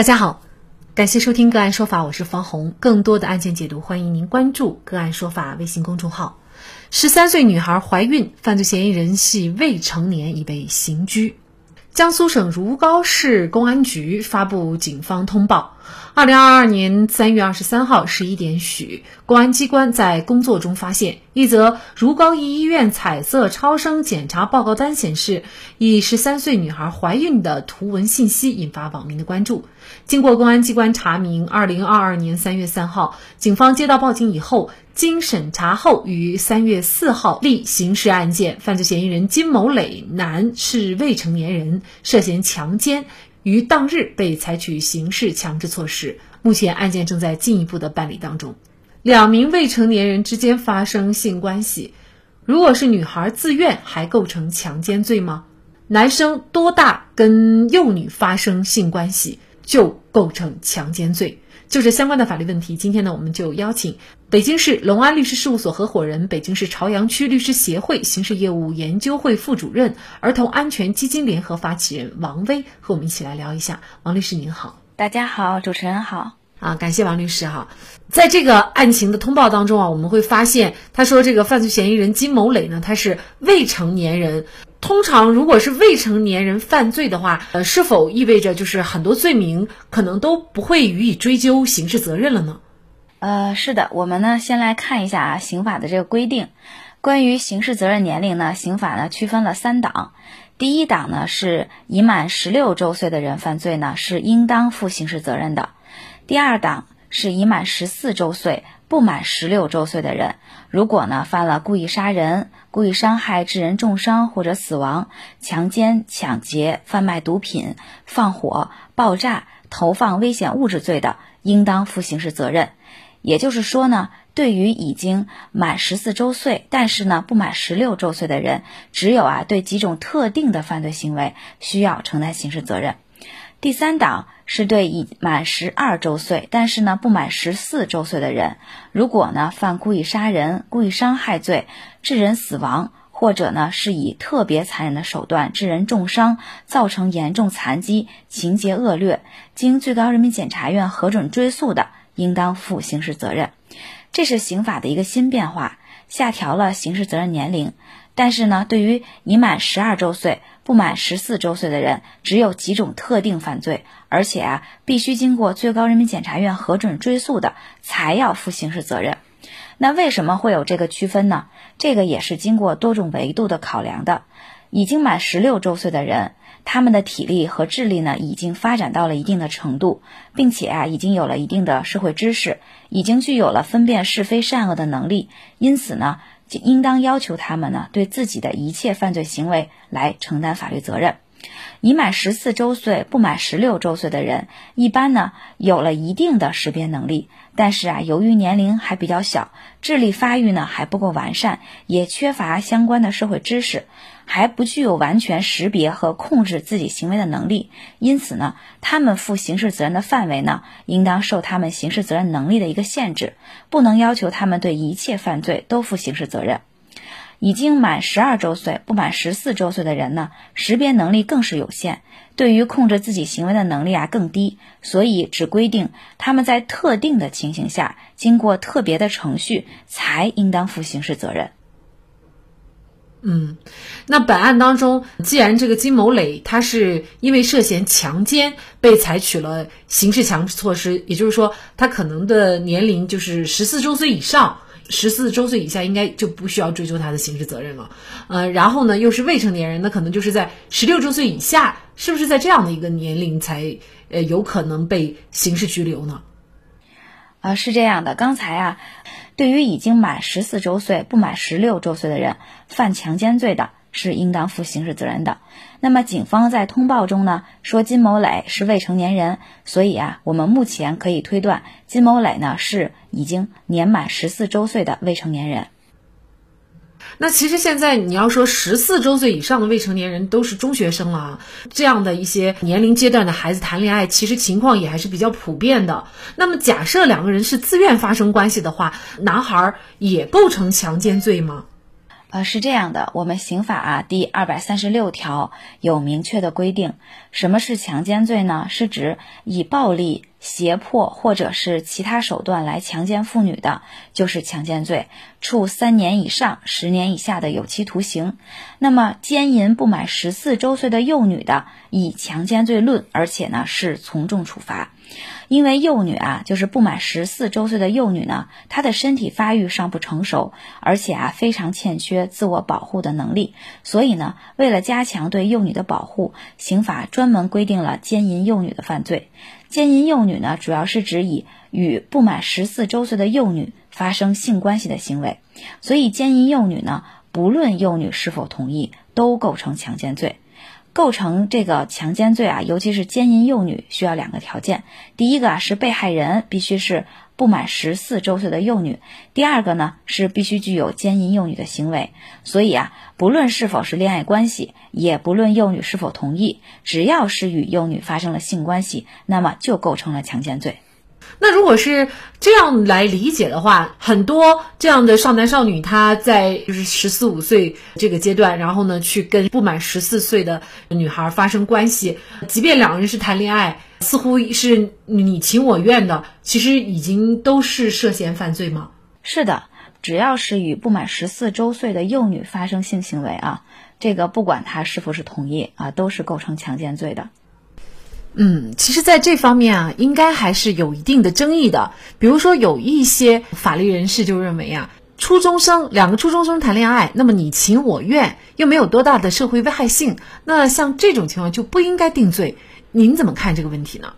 大家好，感谢收听个案说法，我是方红。更多的案件解读，欢迎您关注个案说法微信公众号。十三岁女孩怀孕，犯罪嫌疑人系未成年，已被刑拘。江苏省如皋市公安局发布警方通报：二零二二年三月二十三号十一点许，公安机关在工作中发现一则如皋一医院彩色超声检查报告单显示一十三岁女孩怀孕的图文信息，引发网民的关注。经过公安机关查明，二零二二年三月三号，警方接到报警以后。经审查后，于三月四号立刑事案件，犯罪嫌疑人金某磊，男，是未成年人，涉嫌强奸，于当日被采取刑事强制措施。目前案件正在进一步的办理当中。两名未成年人之间发生性关系，如果是女孩自愿，还构成强奸罪吗？男生多大跟幼女发生性关系就构成强奸罪？就这相关的法律问题，今天呢，我们就邀请北京市隆安律师事务所合伙人、北京市朝阳区律师协会刑事业务研究会副主任、儿童安全基金联合发起人王威和我们一起来聊一下。王律师您好，大家好，主持人好。啊，感谢王律师哈。在这个案情的通报当中啊，我们会发现，他说这个犯罪嫌疑人金某磊呢，他是未成年人。通常如果是未成年人犯罪的话，呃，是否意味着就是很多罪名可能都不会予以追究刑事责任了呢？呃，是的，我们呢先来看一下啊，刑法的这个规定，关于刑事责任年龄呢，刑法呢区分了三档，第一档呢是已满十六周岁的人犯罪呢是应当负刑事责任的。第二档是已满十四周岁不满十六周岁的人，如果呢犯了故意杀人、故意伤害致人重伤或者死亡、强奸、抢劫、贩卖毒品、放火、爆炸、投放危险物质罪的，应当负刑事责任。也就是说呢，对于已经满十四周岁但是呢不满十六周岁的人，只有啊对几种特定的犯罪行为需要承担刑事责任。第三档是对已满十二周岁，但是呢不满十四周岁的人，如果呢犯故意杀人、故意伤害罪，致人死亡，或者呢是以特别残忍的手段致人重伤，造成严重残疾，情节恶劣，经最高人民检察院核准追诉的，应当负刑事责任。这是刑法的一个新变化，下调了刑事责任年龄。但是呢，对于已满十二周岁不满十四周岁的人，只有几种特定犯罪，而且啊，必须经过最高人民检察院核准追诉的，才要负刑事责任。那为什么会有这个区分呢？这个也是经过多种维度的考量的。已经满十六周岁的人，他们的体力和智力呢，已经发展到了一定的程度，并且啊，已经有了一定的社会知识，已经具有了分辨是非善恶的能力，因此呢。应当要求他们呢，对自己的一切犯罪行为来承担法律责任。已满十四周岁不满十六周岁的人，一般呢有了一定的识别能力，但是啊，由于年龄还比较小，智力发育呢还不够完善，也缺乏相关的社会知识，还不具有完全识别和控制自己行为的能力。因此呢，他们负刑事责任的范围呢，应当受他们刑事责任能力的一个限制，不能要求他们对一切犯罪都负刑事责任。已经满十二周岁不满十四周岁的人呢，识别能力更是有限，对于控制自己行为的能力啊更低，所以只规定他们在特定的情形下，经过特别的程序，才应当负刑事责任。嗯，那本案当中，既然这个金某磊他是因为涉嫌强奸被采取了刑事强制措施，也就是说，他可能的年龄就是十四周岁以上。十四周岁以下应该就不需要追究他的刑事责任了，呃，然后呢又是未成年人，那可能就是在十六周岁以下，是不是在这样的一个年龄才呃有可能被刑事拘留呢？啊，是这样的，刚才啊，对于已经满十四周岁不满十六周岁的人犯强奸罪的。是应当负刑事责任的。那么，警方在通报中呢说金某磊是未成年人，所以啊，我们目前可以推断金某磊呢是已经年满十四周岁的未成年人。那其实现在你要说十四周岁以上的未成年人都是中学生了，这样的一些年龄阶段的孩子谈恋爱，其实情况也还是比较普遍的。那么，假设两个人是自愿发生关系的话，男孩也构成强奸罪吗？呃，是这样的，我们刑法啊第二百三十六条有明确的规定，什么是强奸罪呢？是指以暴力、胁迫或者是其他手段来强奸妇女的，就是强奸罪，处三年以上十年以下的有期徒刑。那么奸淫不满十四周岁的幼女的，以强奸罪论，而且呢是从重处罚。因为幼女啊，就是不满十四周岁的幼女呢，她的身体发育尚不成熟，而且啊非常欠缺自我保护的能力，所以呢，为了加强对幼女的保护，刑法专门规定了奸淫幼女的犯罪。奸淫幼女呢，主要是指以与不满十四周岁的幼女发生性关系的行为，所以奸淫幼女呢，不论幼女是否同意，都构成强奸罪。构成这个强奸罪啊，尤其是奸淫幼女，需要两个条件。第一个啊是被害人必须是不满十四周岁的幼女，第二个呢是必须具有奸淫幼女的行为。所以啊，不论是否是恋爱关系，也不论幼女是否同意，只要是与幼女发生了性关系，那么就构成了强奸罪。那如果是这样来理解的话，很多这样的少男少女，他在就是十四五岁这个阶段，然后呢，去跟不满十四岁的女孩发生关系，即便两个人是谈恋爱，似乎是你情我愿的，其实已经都是涉嫌犯罪吗？是的，只要是与不满十四周岁的幼女发生性行为啊，这个不管他是否是同意啊，都是构成强奸罪的。嗯，其实，在这方面啊，应该还是有一定的争议的。比如说，有一些法律人士就认为啊，初中生两个初中生谈恋爱，那么你情我愿，又没有多大的社会危害性，那像这种情况就不应该定罪。您怎么看这个问题呢？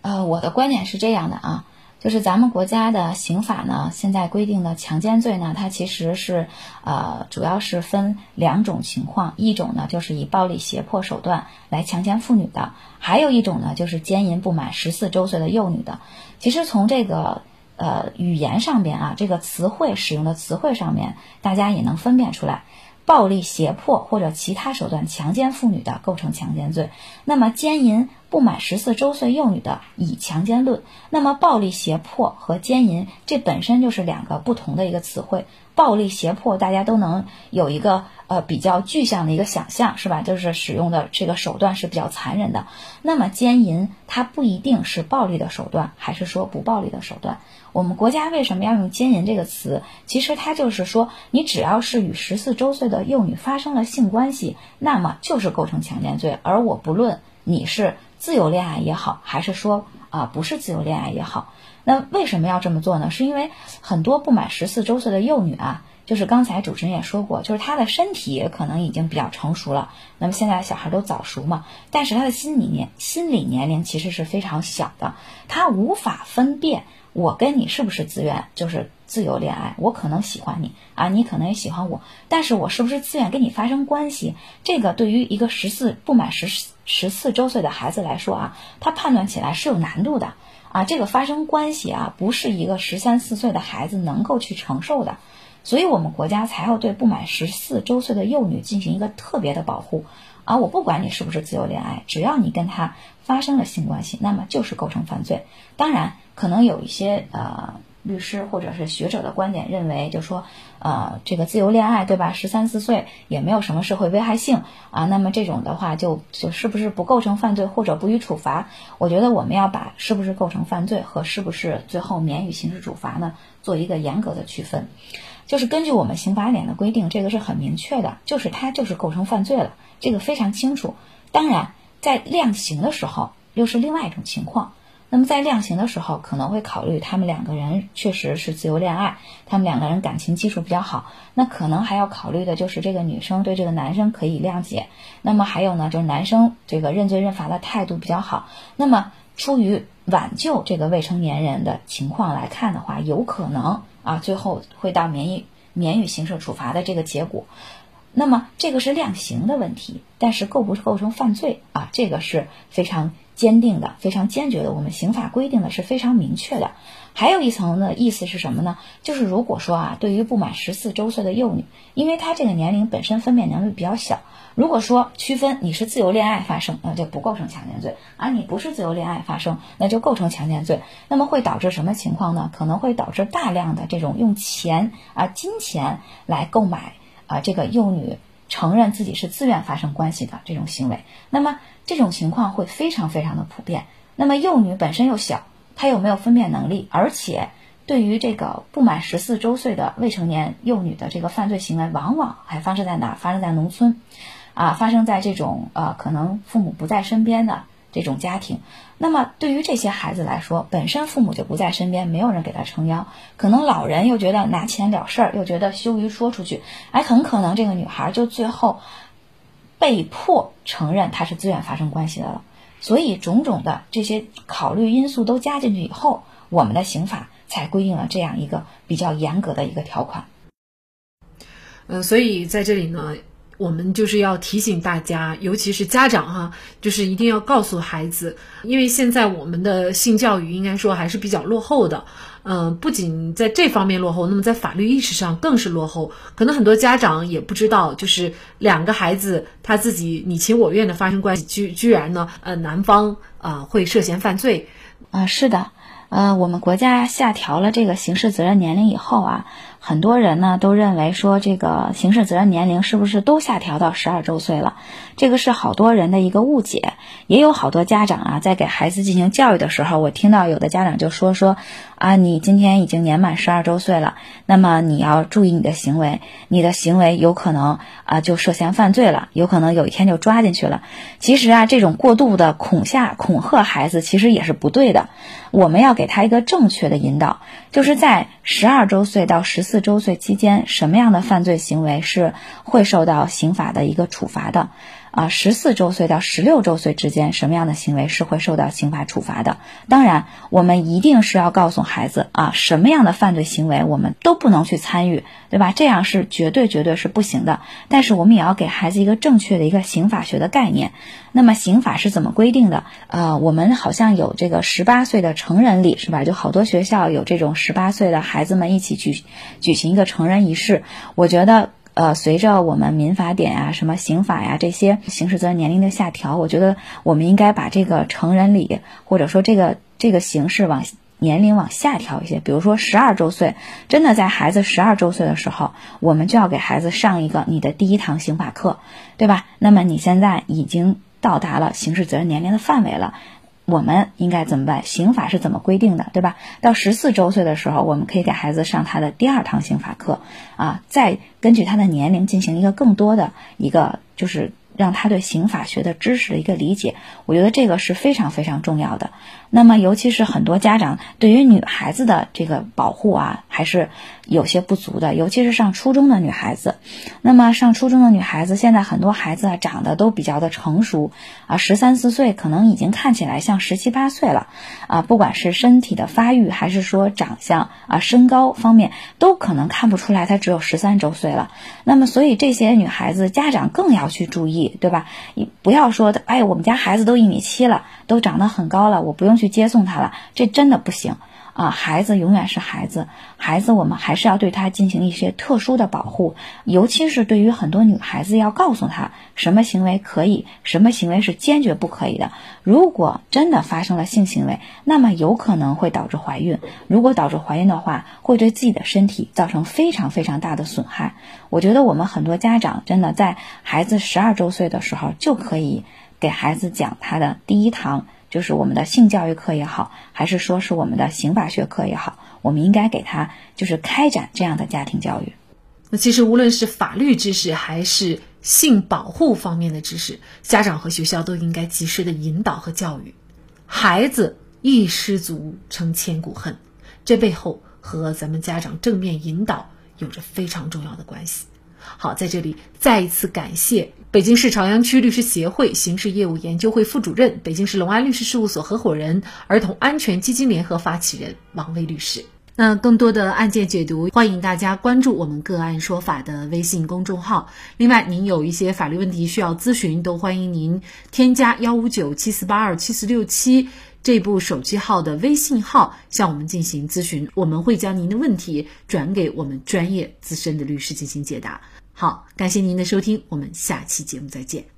呃，我的观点是这样的啊。就是咱们国家的刑法呢，现在规定的强奸罪呢，它其实是，呃，主要是分两种情况，一种呢就是以暴力胁迫手段来强奸妇女的，还有一种呢就是奸淫不满十四周岁的幼女的。其实从这个呃语言上边啊，这个词汇使用的词汇上面，大家也能分辨出来。暴力胁迫或者其他手段强奸妇女的，构成强奸罪。那么奸淫不满十四周岁幼女的，以强奸论。那么暴力胁迫和奸淫，这本身就是两个不同的一个词汇。暴力胁迫，大家都能有一个呃比较具象的一个想象，是吧？就是使用的这个手段是比较残忍的。那么奸淫，它不一定是暴力的手段，还是说不暴力的手段？我们国家为什么要用奸淫这个词？其实它就是说，你只要是与十四周岁的幼女发生了性关系，那么就是构成强奸罪。而我不论你是自由恋爱也好，还是说啊不是自由恋爱也好。那为什么要这么做呢？是因为很多不满十四周岁的幼女啊，就是刚才主持人也说过，就是她的身体也可能已经比较成熟了。那么现在小孩都早熟嘛，但是她的心理年心理年龄其实是非常小的，她无法分辨我跟你是不是自愿，就是自由恋爱。我可能喜欢你啊，你可能也喜欢我，但是我是不是自愿跟你发生关系？这个对于一个十四不满十四十四周岁的孩子来说啊，他判断起来是有难度的。啊，这个发生关系啊，不是一个十三四岁的孩子能够去承受的，所以我们国家才要对不满十四周岁的幼女进行一个特别的保护。啊，我不管你是不是自由恋爱，只要你跟他发生了性关系，那么就是构成犯罪。当然，可能有一些呃。律师或者是学者的观点认为，就说，呃，这个自由恋爱，对吧？十三四岁也没有什么社会危害性啊。那么这种的话，就就是不是不构成犯罪或者不予处罚？我觉得我们要把是不是构成犯罪和是不是最后免予刑事处罚呢，做一个严格的区分。就是根据我们刑法典的规定，这个是很明确的，就是它就是构成犯罪了，这个非常清楚。当然，在量刑的时候又是另外一种情况。那么在量刑的时候，可能会考虑他们两个人确实是自由恋爱，他们两个人感情基础比较好。那可能还要考虑的就是这个女生对这个男生可以谅解。那么还有呢，就是男生这个认罪认罚的态度比较好。那么出于挽救这个未成年人的情况来看的话，有可能啊，最后会到免予免予刑事处罚的这个结果。那么这个是量刑的问题，但是构不构成犯罪啊？这个是非常。坚定的，非常坚决的，我们刑法规定的是非常明确的。还有一层的意思是什么呢？就是如果说啊，对于不满十四周岁的幼女，因为她这个年龄本身分辨能力比较小，如果说区分你是自由恋爱发生，那就不构成强奸罪；而你不是自由恋爱发生，那就构成强奸罪。那么会导致什么情况呢？可能会导致大量的这种用钱啊金钱来购买。啊这个幼女承认自己是自愿发生关系的这种行为，那么这种情况会非常非常的普遍。那么幼女本身又小，她又没有分辨能力，而且对于这个不满十四周岁的未成年幼女的这个犯罪行为，往往还发生在哪？发生在农村，啊，发生在这种呃可能父母不在身边的这种家庭。那么对于这些孩子来说，本身父母就不在身边，没有人给他撑腰，可能老人又觉得拿钱了事儿，又觉得羞于说出去，哎，很可能这个女孩就最后被迫承认她是自愿发生关系的了。所以，种种的这些考虑因素都加进去以后，我们的刑法才规定了这样一个比较严格的一个条款。嗯，所以在这里呢，我们就是要提醒大家，尤其是家长哈，就是一定要告诉孩子，因为现在我们的性教育应该说还是比较落后的。嗯，不仅在这方面落后，那么在法律意识上更是落后。可能很多家长也不知道，就是两个孩子他自己你情我愿的发生关系，居居然呢，呃，男方啊会涉嫌犯罪。啊，是的，呃，我们国家下调了这个刑事责任年龄以后啊。很多人呢都认为说这个刑事责任年龄是不是都下调到十二周岁了？这个是好多人的一个误解，也有好多家长啊在给孩子进行教育的时候，我听到有的家长就说说啊，你今天已经年满十二周岁了，那么你要注意你的行为，你的行为有可能啊就涉嫌犯罪了，有可能有一天就抓进去了。其实啊，这种过度的恐吓恐吓孩子其实也是不对的，我们要给他一个正确的引导，就是在十二周岁到十四。四周岁期间，什么样的犯罪行为是会受到刑法的一个处罚的？啊，十四周岁到十六周岁之间，什么样的行为是会受到刑法处罚的？当然，我们一定是要告诉孩子啊，什么样的犯罪行为我们都不能去参与，对吧？这样是绝对绝对是不行的。但是，我们也要给孩子一个正确的一个刑法学的概念。那么刑法是怎么规定的？呃，我们好像有这个十八岁的成人礼，是吧？就好多学校有这种十八岁的孩子们一起去举行一个成人仪式。我觉得，呃，随着我们民法典呀、什么刑法呀这些刑事责任年龄的下调，我觉得我们应该把这个成人礼或者说这个这个形式往年龄往下调一些。比如说十二周岁，真的在孩子十二周岁的时候，我们就要给孩子上一个你的第一堂刑法课，对吧？那么你现在已经。到达了刑事责任年龄的范围了，我们应该怎么办？刑法是怎么规定的，对吧？到十四周岁的时候，我们可以给孩子上他的第二堂刑法课，啊，再根据他的年龄进行一个更多的一个就是。让他对刑法学的知识的一个理解，我觉得这个是非常非常重要的。那么，尤其是很多家长对于女孩子的这个保护啊，还是有些不足的。尤其是上初中的女孩子，那么上初中的女孩子，现在很多孩子啊长得都比较的成熟啊，十三四岁可能已经看起来像十七八岁了啊。不管是身体的发育，还是说长相啊、身高方面，都可能看不出来她只有十三周岁了。那么，所以这些女孩子家长更要去注意。对吧？你不要说，哎，我们家孩子都一米七了，都长得很高了，我不用去接送他了，这真的不行啊！孩子永远是孩子，孩子我们还是要对他进行一些特殊的保护，尤其是对于很多女孩子，要告诉他什么行为可以，什么行为是坚决不可以的。如果真的发生了性行为，那么有可能会导致怀孕。如果导致怀孕的话，会对自己的身体造成非常非常大的损害。我觉得我们很多家长真的在孩子十二周岁的时候就可以给孩子讲他的第一堂，就是我们的性教育课也好，还是说是我们的刑法学课也好，我们应该给他就是开展这样的家庭教育。那其实无论是法律知识还是性保护方面的知识，家长和学校都应该及时的引导和教育。孩子一失足成千古恨，这背后和咱们家长正面引导。有着非常重要的关系。好，在这里再一次感谢北京市朝阳区律师协会刑事业务研究会副主任、北京市隆安律师事务所合伙人、儿童安全基金联合发起人王威律师。那更多的案件解读，欢迎大家关注我们“个案说法”的微信公众号。另外，您有一些法律问题需要咨询，都欢迎您添加幺五九七四八二七四六七。这部手机号的微信号向我们进行咨询，我们会将您的问题转给我们专业资深的律师进行解答。好，感谢您的收听，我们下期节目再见。